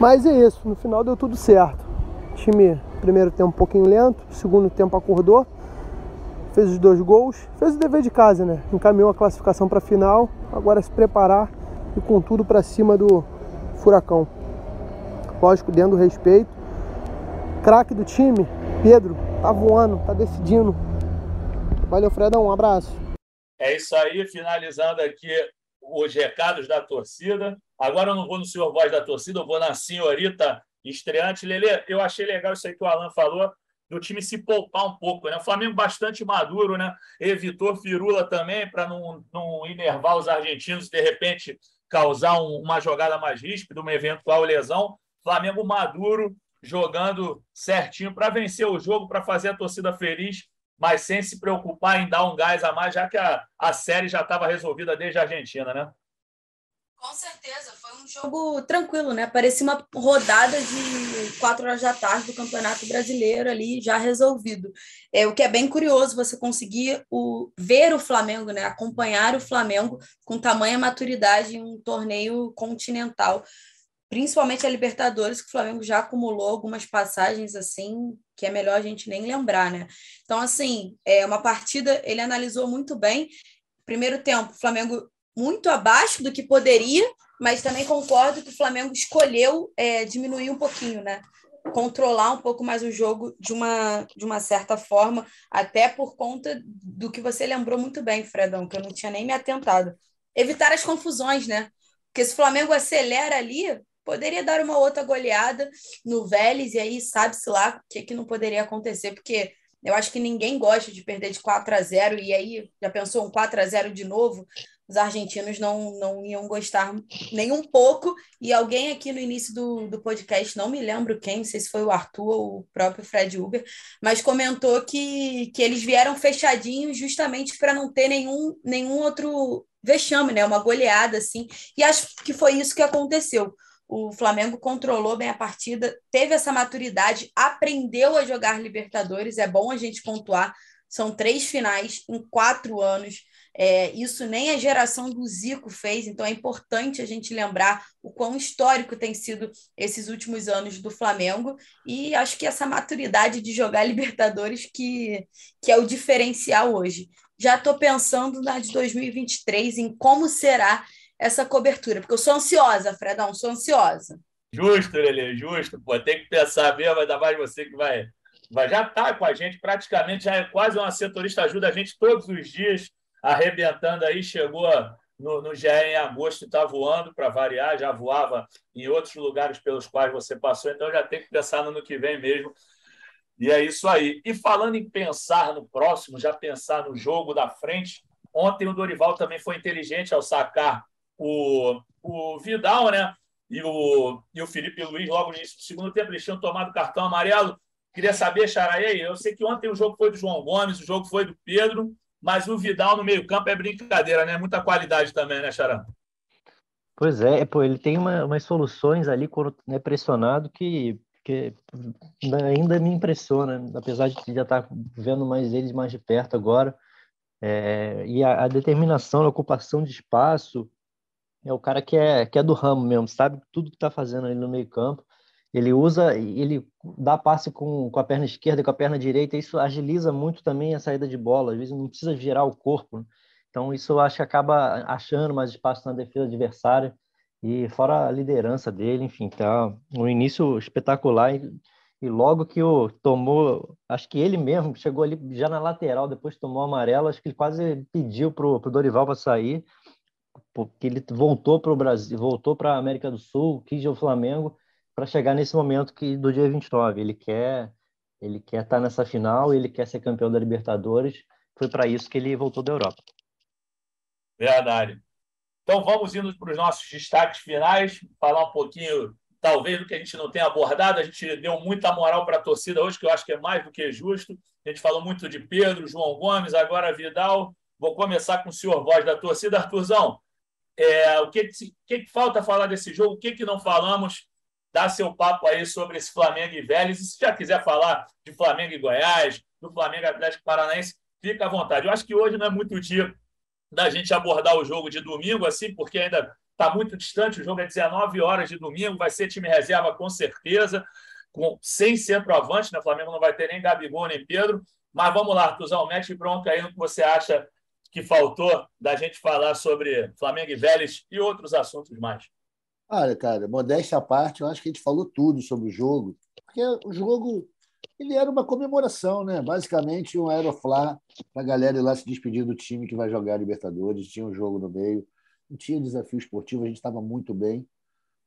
Mas é isso, no final deu tudo certo. O time, primeiro tempo um pouquinho lento, segundo tempo acordou, fez os dois gols, fez o dever de casa, né? Encaminhou a classificação para a final, agora é se preparar e com tudo para cima do Furacão. Lógico, dentro do respeito. Craque do time, Pedro, tá voando, tá decidindo. Valeu, Fredão, um abraço. É isso aí, finalizando aqui os recados da torcida. Agora eu não vou no senhor voz da torcida, eu vou na senhorita estreante. Lele, eu achei legal isso aí que o Alan falou, do time se poupar um pouco. Né? O Flamengo bastante maduro, né? evitou firula também para não, não enervar os argentinos, de repente causar um, uma jogada mais ríspida, uma eventual lesão. Flamengo maduro, jogando certinho para vencer o jogo, para fazer a torcida feliz mas sem se preocupar em dar um gás a mais, já que a, a série já estava resolvida desde a Argentina, né? Com certeza, foi um jogo tranquilo, né? Parecia uma rodada de quatro horas da tarde do Campeonato Brasileiro ali já resolvido. É o que é bem curioso você conseguir o, ver o Flamengo, né? Acompanhar o Flamengo com tamanha maturidade em um torneio continental principalmente a Libertadores, que o Flamengo já acumulou algumas passagens assim, que é melhor a gente nem lembrar, né? Então, assim, é uma partida, ele analisou muito bem. Primeiro tempo, o Flamengo muito abaixo do que poderia, mas também concordo que o Flamengo escolheu é, diminuir um pouquinho, né? Controlar um pouco mais o jogo de uma, de uma certa forma, até por conta do que você lembrou muito bem, Fredão, que eu não tinha nem me atentado. Evitar as confusões, né? Porque se o Flamengo acelera ali, poderia dar uma outra goleada no Vélez, e aí sabe-se lá o que, que não poderia acontecer, porque eu acho que ninguém gosta de perder de 4 a 0 e aí já pensou um 4 a 0 de novo? Os argentinos não, não iam gostar nem um pouco. E alguém aqui no início do, do podcast, não me lembro quem, não sei se foi o Arthur ou o próprio Fred Uber, mas comentou que, que eles vieram fechadinhos justamente para não ter nenhum, nenhum outro vexame, né? Uma goleada assim. E acho que foi isso que aconteceu o Flamengo controlou bem a partida, teve essa maturidade, aprendeu a jogar Libertadores. É bom a gente pontuar. São três finais em quatro anos. É, isso nem a geração do Zico fez, então é importante a gente lembrar o quão histórico tem sido esses últimos anos do Flamengo. E acho que essa maturidade de jogar Libertadores que, que é o diferencial hoje. Já estou pensando na de 2023, em como será essa cobertura, porque eu sou ansiosa, Fredão, sou ansiosa. Justo, Lele, justo. Pô, tem que pensar mesmo, ainda mais você que vai, vai já está com a gente, praticamente já é quase uma setorista, ajuda a gente todos os dias, arrebentando aí, chegou no, no GE em agosto está voando para variar, já voava em outros lugares pelos quais você passou, então já tem que pensar no ano que vem mesmo. E é isso aí. E falando em pensar no próximo, já pensar no jogo da frente, Ontem o Dorival também foi inteligente ao sacar o, o Vidal, né? E o, e o Felipe Luiz, logo no início do segundo tempo, eles tinham tomado cartão amarelo. Queria saber, Xaraí, eu sei que ontem o jogo foi do João Gomes, o jogo foi do Pedro, mas o Vidal no meio-campo é brincadeira, né? Muita qualidade também, né, Xará? Pois é, pô, ele tem uma, umas soluções ali quando é pressionado que, que ainda me impressiona, apesar de já estar tá vendo mais eles mais de perto agora. É, e a, a, determinação, a ocupação de espaço, é o cara que é, que é do ramo mesmo, sabe tudo que está fazendo ali no meio campo. Ele usa, ele dá passe com, com a perna esquerda e com a perna direita, isso agiliza muito também a saída de bola, às vezes não precisa girar o corpo. Né? Então, isso eu acho que acaba achando mais espaço na defesa adversária. E fora a liderança dele, enfim, tá um início espetacular. E, e logo que o tomou, acho que ele mesmo chegou ali já na lateral, depois tomou amarelo, acho que ele quase pediu pro, o Dorival para sair, porque ele voltou para o Brasil, voltou para a América do Sul, quis o Flamengo para chegar nesse momento que do dia 29. Ele quer ele quer estar tá nessa final, ele quer ser campeão da Libertadores. Foi para isso que ele voltou da Europa. Verdade. Então vamos indo para os nossos destaques finais, falar um pouquinho, talvez, do que a gente não tenha abordado. A gente deu muita moral para a torcida hoje, que eu acho que é mais do que justo. A gente falou muito de Pedro, João Gomes, agora Vidal. Vou começar com o senhor voz da torcida, Arthurzão. É, o que, que, que falta falar desse jogo? O que, que não falamos? Dá seu papo aí sobre esse Flamengo e Vélez. E se já quiser falar de Flamengo e Goiás, do Flamengo Atlético Paranaense, fica à vontade. Eu acho que hoje não é muito dia da gente abordar o jogo de domingo, assim, porque ainda está muito distante. O jogo é 19 horas de domingo, vai ser time reserva com certeza, com sem centroavante, né? O Flamengo não vai ter nem Gabigol nem Pedro. Mas vamos lá, Artuzão, mete bronca aí no que você acha que faltou da gente falar sobre Flamengo e Vélez e outros assuntos mais. Olha, cara, modéstia à parte, eu acho que a gente falou tudo sobre o jogo, porque o jogo ele era uma comemoração, né? Basicamente um aeroflá para a galera ir lá se despedir do time que vai jogar a Libertadores. Tinha um jogo no meio, não tinha desafio esportivo, a gente estava muito bem.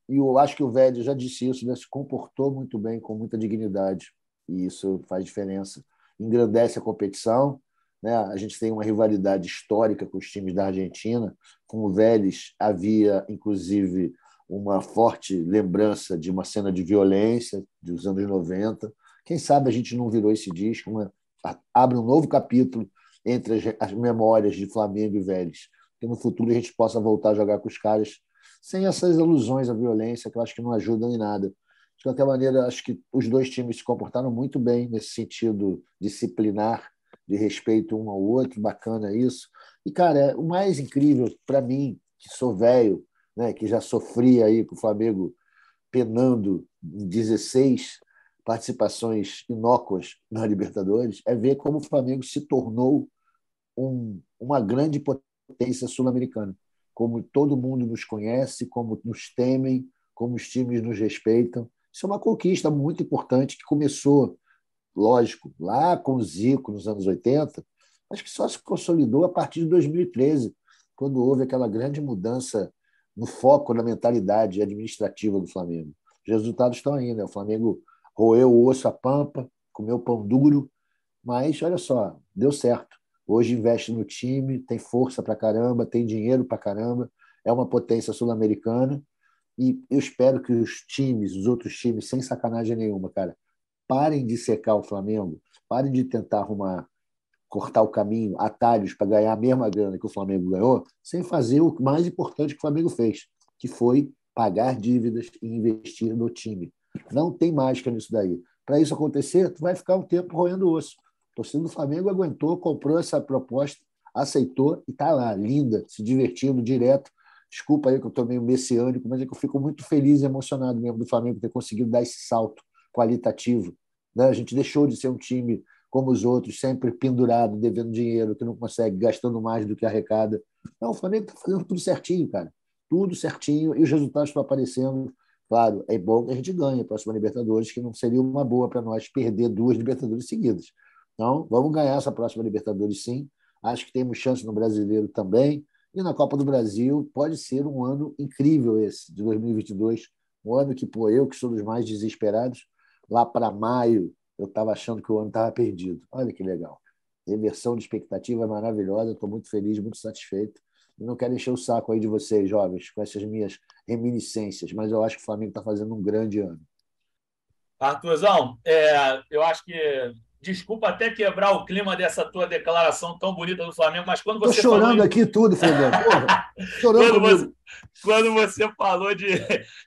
E eu acho que o Velho já disse isso, né? se comportou muito bem, com muita dignidade. E isso faz diferença. Engrandece a competição. Né? A gente tem uma rivalidade histórica com os times da Argentina. Com o Vélez havia, inclusive, uma forte lembrança de uma cena de violência dos anos 90. Quem sabe a gente não virou esse disco, abre um novo capítulo entre as, as memórias de Flamengo e Vélez, que no futuro a gente possa voltar a jogar com os caras sem essas alusões à violência, que eu acho que não ajudam em nada. De qualquer maneira, acho que os dois times se comportaram muito bem nesse sentido disciplinar, de respeito um ao outro, bacana isso. E, cara, o mais incrível para mim, que sou velho, né, que já sofri aí com o Flamengo penando em 16, participações inócuas na Libertadores é ver como o Flamengo se tornou um, uma grande potência sul-americana. Como todo mundo nos conhece, como nos temem, como os times nos respeitam. Isso é uma conquista muito importante que começou, lógico, lá com o Zico nos anos 80, mas que só se consolidou a partir de 2013, quando houve aquela grande mudança no foco, na mentalidade administrativa do Flamengo. Os resultados estão aí, né? O Flamengo roeu o osso a pampa, comeu pão duro, mas olha só, deu certo. Hoje investe no time, tem força para caramba, tem dinheiro para caramba, é uma potência sul-americana e eu espero que os times, os outros times, sem sacanagem nenhuma, cara, parem de secar o Flamengo, parem de tentar arrumar, cortar o caminho, atalhos para ganhar a mesma grana que o Flamengo ganhou, sem fazer o mais importante que o Flamengo fez, que foi pagar dívidas e investir no time. Não tem mágica nisso daí. Para isso acontecer, tu vai ficar um tempo roendo osso. O torcedor do Flamengo aguentou, comprou essa proposta, aceitou e está lá, linda, se divertindo direto. Desculpa aí que eu estou meio messiânico, mas é que eu fico muito feliz e emocionado mesmo do Flamengo ter conseguido dar esse salto qualitativo. Né? A gente deixou de ser um time como os outros, sempre pendurado, devendo dinheiro, que não consegue, gastando mais do que arrecada. Não, o Flamengo está fazendo tudo certinho, cara. Tudo certinho e os resultados estão aparecendo. Claro, é bom que a gente ganhe a próxima Libertadores, que não seria uma boa para nós perder duas Libertadores seguidas. Então, vamos ganhar essa próxima Libertadores sim. Acho que temos chance no Brasileiro também. E na Copa do Brasil pode ser um ano incrível esse, de 2022. Um ano que, pô, eu que sou dos mais desesperados, lá para maio eu estava achando que o ano estava perdido. Olha que legal. reversão de expectativa maravilhosa. Estou muito feliz, muito satisfeito. E não quero encher o saco aí de vocês, jovens, com essas minhas reminiscências, mas eu acho que o Flamengo está fazendo um grande ano. Arthurzão, é, eu acho que Desculpa até quebrar o clima dessa tua declaração tão bonita do Flamengo, mas quando você. Estou chorando aqui tudo, Fernando. chorando quando, você, quando você falou de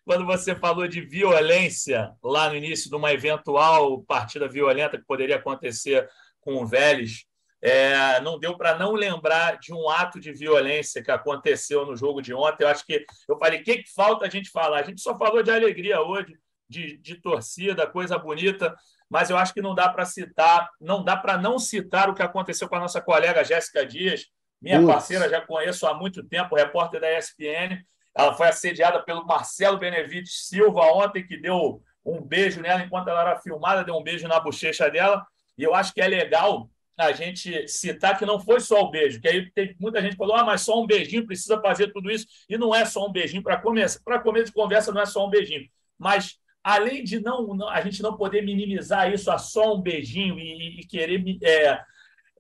quando você falou de violência lá no início de uma eventual partida violenta que poderia acontecer com o Vélez, é, não deu para não lembrar de um ato de violência que aconteceu no jogo de ontem. Eu acho que eu falei, o que, que falta a gente falar? A gente só falou de alegria hoje, de, de torcida, coisa bonita mas eu acho que não dá para citar, não dá para não citar o que aconteceu com a nossa colega Jéssica Dias, minha Ups. parceira, já conheço há muito tempo, repórter da ESPN. Ela foi assediada pelo Marcelo Benevides Silva ontem, que deu um beijo nela enquanto ela era filmada, deu um beijo na bochecha dela. E eu acho que é legal a gente citar que não foi só o beijo, que aí tem muita gente que falou, ah, mas só um beijinho precisa fazer tudo isso. E não é só um beijinho para começar. Para começo de conversa, não é só um beijinho. Mas além de não, a gente não poder minimizar isso a só um beijinho e, e querer é,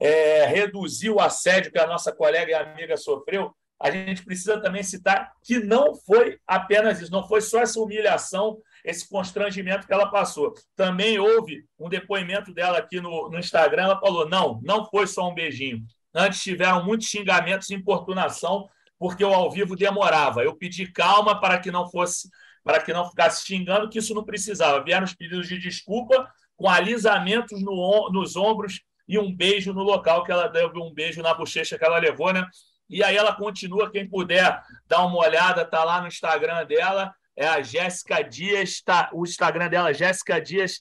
é, reduzir o assédio que a nossa colega e amiga sofreu, a gente precisa também citar que não foi apenas isso, não foi só essa humilhação, esse constrangimento que ela passou. Também houve um depoimento dela aqui no, no Instagram, ela falou: não, não foi só um beijinho. Antes tiveram muitos xingamentos e importunação, porque o ao vivo demorava. Eu pedi calma para que não fosse para que não ficasse xingando, que isso não precisava. Vieram os pedidos de desculpa com alisamentos no, nos ombros e um beijo no local que ela deu, um beijo na bochecha que ela levou, né? E aí ela continua, quem puder dar uma olhada, tá lá no Instagram dela, é a Jéssica Dias, tá, o Instagram dela é Jéssica Dias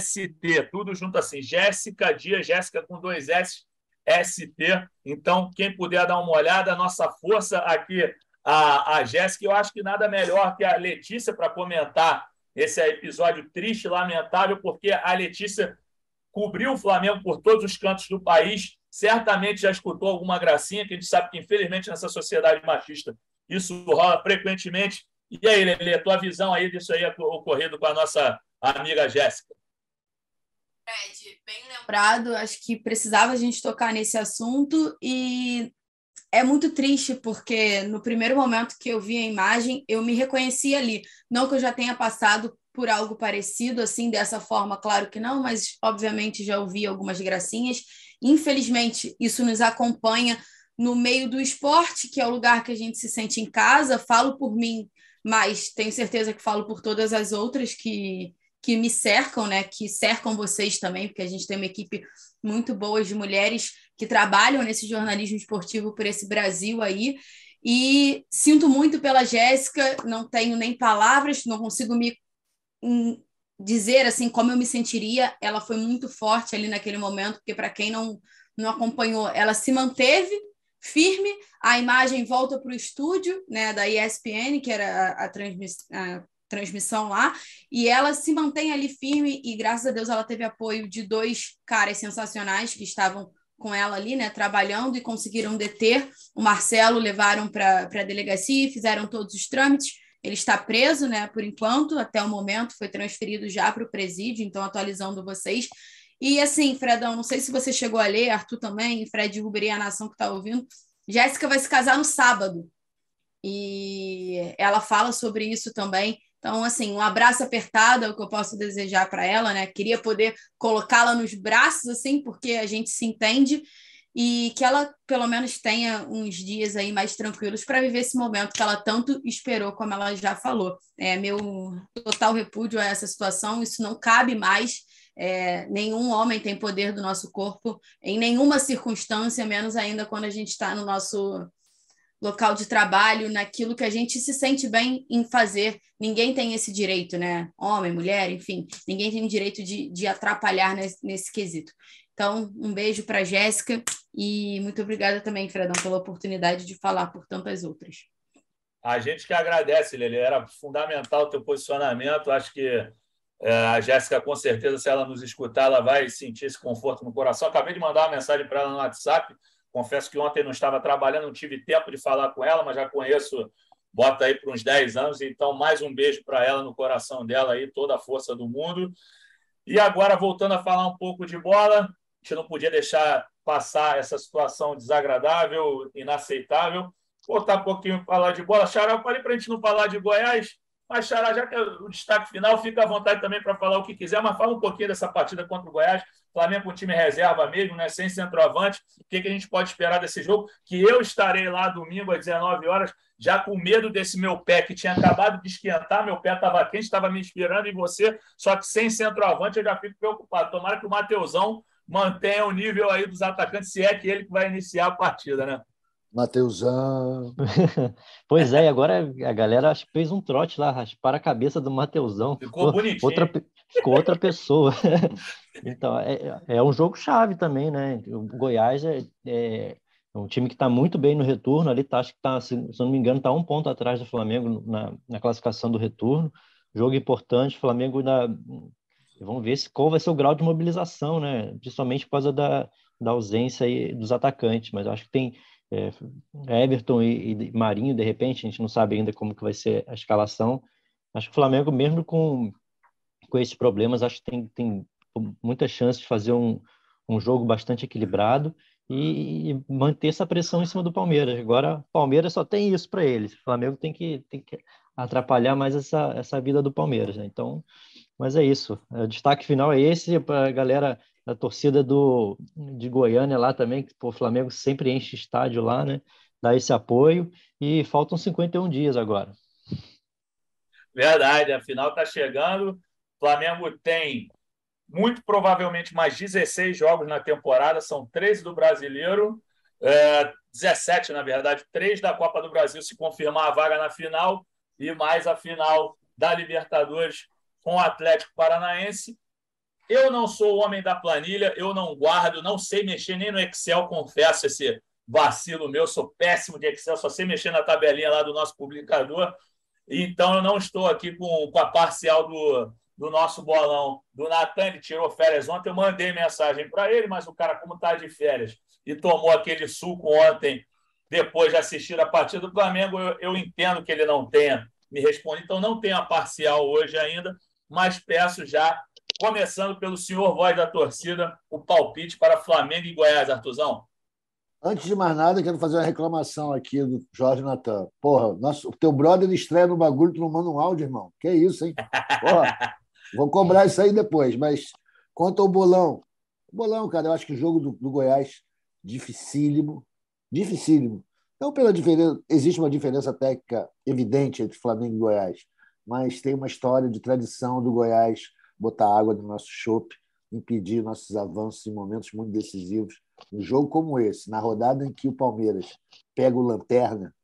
ST, tudo junto assim, Jéssica Dias, Jéssica com dois S, ST. Então, quem puder dar uma olhada, nossa força aqui a, a Jéssica. Eu acho que nada melhor que a Letícia para comentar esse episódio triste, lamentável, porque a Letícia cobriu o Flamengo por todos os cantos do país. Certamente já escutou alguma gracinha, que a gente sabe que, infelizmente, nessa sociedade machista, isso rola frequentemente. E aí, Lelê, tua visão aí disso aí ocorrido com a nossa amiga Jéssica? Fred, bem lembrado, acho que precisava a gente tocar nesse assunto e é muito triste porque no primeiro momento que eu vi a imagem, eu me reconheci ali. Não que eu já tenha passado por algo parecido assim, dessa forma, claro que não, mas obviamente já ouvi algumas gracinhas. Infelizmente, isso nos acompanha no meio do esporte, que é o lugar que a gente se sente em casa. Falo por mim, mas tenho certeza que falo por todas as outras que que me cercam, né? Que cercam vocês também, porque a gente tem uma equipe muito boa de mulheres que trabalham nesse jornalismo esportivo por esse Brasil aí. E sinto muito pela Jéssica, não tenho nem palavras, não consigo me hum, dizer assim como eu me sentiria. Ela foi muito forte ali naquele momento, porque para quem não, não acompanhou, ela se manteve firme. A imagem volta para o estúdio né, da ESPN, que era a, a, transmiss, a transmissão lá, e ela se mantém ali firme e graças a Deus ela teve apoio de dois caras sensacionais que estavam com ela ali, né, trabalhando e conseguiram deter o Marcelo, levaram para a delegacia, fizeram todos os trâmites. Ele está preso, né, por enquanto, até o momento, foi transferido já para o presídio, então atualizando vocês. E assim, Fredão, não sei se você chegou a ler, Arthur também, Fred Huber e a nação que está ouvindo. Jéssica vai se casar no sábado. E ela fala sobre isso também. Então, assim, um abraço apertado é o que eu posso desejar para ela, né? Queria poder colocá-la nos braços, assim, porque a gente se entende e que ela pelo menos tenha uns dias aí mais tranquilos para viver esse momento que ela tanto esperou, como ela já falou. É meu total repúdio a essa situação, isso não cabe mais. É, nenhum homem tem poder do nosso corpo em nenhuma circunstância, menos ainda quando a gente está no nosso local de trabalho, naquilo que a gente se sente bem em fazer. Ninguém tem esse direito, né? Homem, mulher, enfim, ninguém tem o direito de, de atrapalhar nesse, nesse quesito. Então, um beijo para Jéssica e muito obrigada também, Fredão, pela oportunidade de falar por tantas outras. A gente que agradece, Lele. Era fundamental o teu posicionamento. Acho que é, a Jéssica, com certeza, se ela nos escutar, ela vai sentir esse conforto no coração. Acabei de mandar uma mensagem para ela no WhatsApp Confesso que ontem não estava trabalhando, não tive tempo de falar com ela, mas já conheço, bota aí por uns 10 anos. Então, mais um beijo para ela no coração dela aí, toda a força do mundo. E agora, voltando a falar um pouco de bola, a gente não podia deixar passar essa situação desagradável, inaceitável. Voltar um pouquinho falar de bola. Xará, falei para a gente não falar de Goiás, mas, Xará, já que o destaque final, fica à vontade também para falar o que quiser, mas fala um pouquinho dessa partida contra o Goiás. Flamengo com time reserva mesmo, né? sem centroavante. O que, que a gente pode esperar desse jogo? Que eu estarei lá domingo às 19 horas, já com medo desse meu pé que tinha acabado de esquentar, meu pé estava quente, estava me inspirando em você, só que sem centroavante eu já fico preocupado. Tomara que o Mateusão mantenha o nível aí dos atacantes, se é que ele que vai iniciar a partida, né? Mateusão. pois é, e agora a galera fez um trote lá, raspar a cabeça do Mateusão. Ficou bonitinho. Outra, ficou outra pessoa. então, é, é um jogo chave também, né? O Goiás é, é um time que está muito bem no retorno, ali tá, acho que está, se, se não me engano, está um ponto atrás do Flamengo na, na classificação do retorno. Jogo importante, Flamengo na, Vamos ver se, qual vai ser o grau de mobilização, né? Principalmente por causa da, da ausência aí dos atacantes. Mas acho que tem é, Everton e, e, Marinho, de repente, a gente não sabe ainda como que vai ser a escalação. Acho que o Flamengo, mesmo com, com esses problemas, acho que tem, tem muita chance de fazer um, um jogo bastante equilibrado e, e, manter essa pressão em cima do Palmeiras. Agora, o Palmeiras só tem isso para eles. O Flamengo tem que, tem que atrapalhar mais essa, essa vida do Palmeiras. Né? Então, mas é isso. O destaque final é esse para a galera da torcida do, de Goiânia lá também, que o Flamengo sempre enche estádio lá, né? Dá esse apoio e faltam 51 dias agora. Verdade, a final está chegando. O Flamengo tem muito provavelmente mais 16 jogos na temporada, são 13 do brasileiro, é, 17, na verdade, 3 da Copa do Brasil, se confirmar a vaga na final, e mais a final da Libertadores com o Atlético Paranaense. Eu não sou o homem da planilha, eu não guardo, não sei mexer nem no Excel, confesso esse vacilo meu, sou péssimo de Excel, só sei mexer na tabelinha lá do nosso publicador. Então, eu não estou aqui com, com a parcial do, do nosso bolão do Natan, ele tirou férias ontem, eu mandei mensagem para ele, mas o cara, como está de férias e tomou aquele suco ontem, depois de assistir a partida do Flamengo, eu, eu entendo que ele não tenha me respondido, então não tenho a parcial hoje ainda, mas peço já Começando pelo senhor voz da torcida, o palpite para Flamengo e Goiás, Artuzão. Antes de mais nada, quero fazer uma reclamação aqui do Jorge Natan. Porra, nosso, o teu brother estreia no bagulho, tu não manda um áudio, irmão. Que isso, hein? Porra, vou cobrar isso aí depois. Mas quanto ao bolão, bolão, cara, eu acho que o jogo do, do Goiás, dificílimo, dificílimo. Não pela diferença, existe uma diferença técnica evidente entre Flamengo e Goiás, mas tem uma história de tradição do Goiás botar água no nosso chope, impedir nossos avanços em momentos muito decisivos. Um jogo como esse, na rodada em que o Palmeiras pega o lanterna,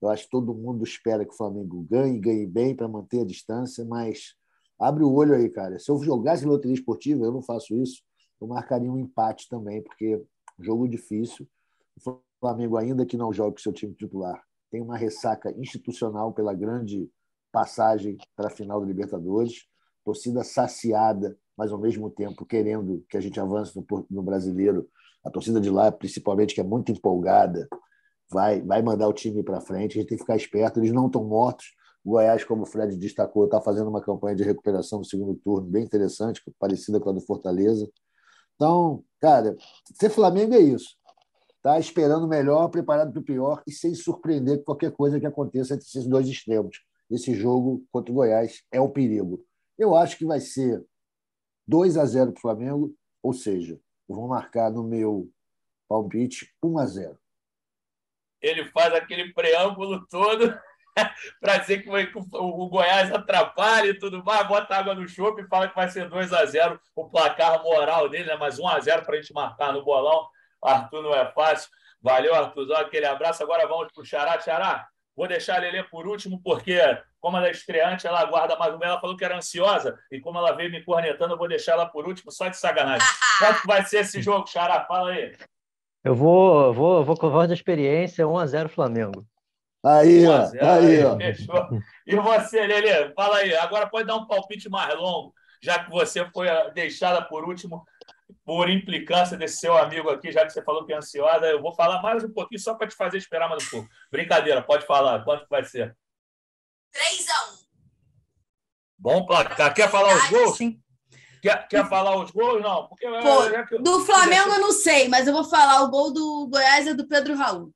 eu acho que todo mundo espera que o Flamengo ganhe, ganhe bem para manter a distância, mas abre o olho aí, cara. Se eu jogasse loteria esportiva, eu não faço isso, eu marcaria um empate também, porque jogo difícil. O Flamengo, ainda que não jogue com seu time titular, tem uma ressaca institucional pela grande passagem para a final da Libertadores torcida saciada, mas ao mesmo tempo querendo que a gente avance no, no brasileiro. A torcida de lá, principalmente, que é muito empolgada, vai, vai mandar o time para frente. A gente tem que ficar esperto. Eles não estão mortos. O Goiás, como o Fred destacou, está fazendo uma campanha de recuperação no segundo turno bem interessante, parecida com a do Fortaleza. Então, cara, ser Flamengo é isso. Tá esperando o melhor, preparado para o pior e sem surpreender qualquer coisa que aconteça entre esses dois extremos. Esse jogo contra o Goiás é um perigo. Eu acho que vai ser 2 a 0 para o Flamengo, ou seja, vou marcar no meu palpite 1 a 0. Ele faz aquele preâmbulo todo para dizer que o Goiás atrapalha e tudo mais, bota água no chope e fala que vai ser 2 a 0 o placar moral dele, né? mas 1 a 0 para a gente marcar no bolão. Arthur não é fácil. Valeu, Arthur. Aquele abraço. Agora vamos para o Xará. Xará, Vou deixar a Lelê por último, porque, como ela é estreante, ela aguarda mais uma. Ela falou que era ansiosa, e como ela veio me cornetando, eu vou deixar ela por último, só de sacanagem. Quanto vai ser esse jogo, Xará? Fala aí. Eu vou, vou, vou com a voz da experiência, 1x0 Flamengo. Aí, ó. Aí, ó. Fechou. E você, Lelê? Fala aí. Agora pode dar um palpite mais longo, já que você foi deixada por último por implicância desse seu amigo aqui, já que você falou que é ansiosa, eu vou falar mais um pouquinho só para te fazer esperar mais um pouco. Brincadeira, pode falar. Quanto vai ser? 3 a 1 Bom placar. Quer falar os gols? Sim. Quer, quer falar os gols? Não. Porque, Pô, do Flamengo eu não sei, mas eu vou falar. O gol do Goiás é do Pedro Raul.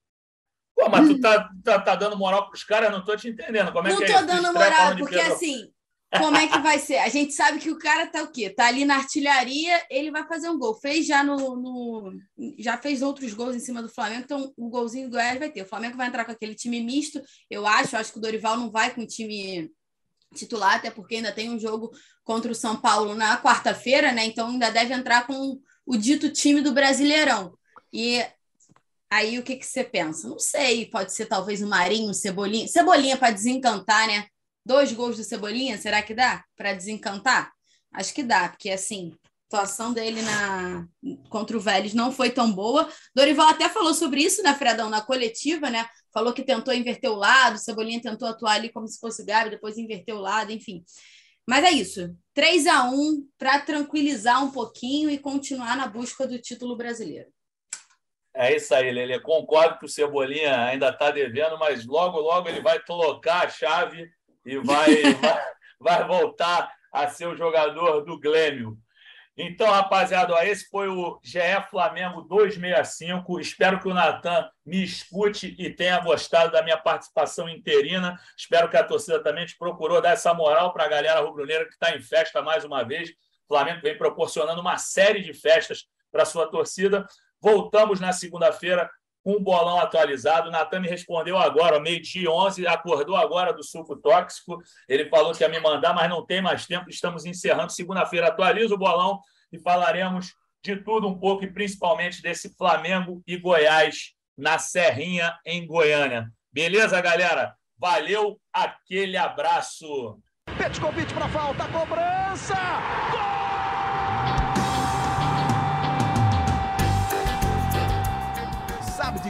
Pô, mas tu tá, tá, tá dando moral pros caras? Eu não tô te entendendo. Como é não que tô é dando moral, porque assim, como é que vai ser? A gente sabe que o cara tá o quê? Tá ali na artilharia, ele vai fazer um gol. Fez já no, no, Já fez outros gols em cima do Flamengo, então o golzinho do Goiás vai ter. O Flamengo vai entrar com aquele time misto, eu acho. Acho que o Dorival não vai com o time titular, até porque ainda tem um jogo contra o São Paulo na quarta-feira, né? Então ainda deve entrar com o dito time do Brasileirão. E aí o que, que você pensa? Não sei, pode ser talvez o Marinho, o Cebolinha. Cebolinha para desencantar, né? Dois gols do Cebolinha, será que dá para desencantar? Acho que dá, porque assim, a atuação dele na contra o Vélez não foi tão boa. Dorival até falou sobre isso, né, Fredão, na coletiva, né? Falou que tentou inverter o lado, Cebolinha tentou atuar ali como se fosse Gabi, depois inverteu o lado, enfim. Mas é isso. 3 a 1 para tranquilizar um pouquinho e continuar na busca do título brasileiro. É isso aí, Lele. Concordo que o Cebolinha ainda está devendo, mas logo, logo ele vai colocar a chave e vai, vai, vai, voltar a ser o jogador do Grêmio. Então, rapaziada, esse foi o GE Flamengo 265. Espero que o Natan me escute e tenha gostado da minha participação interina. Espero que a torcida também te procurou dar essa moral para a galera rubro-negra que está em festa mais uma vez. O Flamengo vem proporcionando uma série de festas para sua torcida. Voltamos na segunda-feira um bolão atualizado. O Natan me respondeu agora, meio-dia 11, acordou agora do suco tóxico. Ele falou que ia me mandar, mas não tem mais tempo. Estamos encerrando. Segunda-feira atualiza o bolão e falaremos de tudo um pouco e principalmente desse Flamengo e Goiás na Serrinha, em Goiânia. Beleza, galera? Valeu, aquele abraço. Petkovic para falta, cobrança! Gol!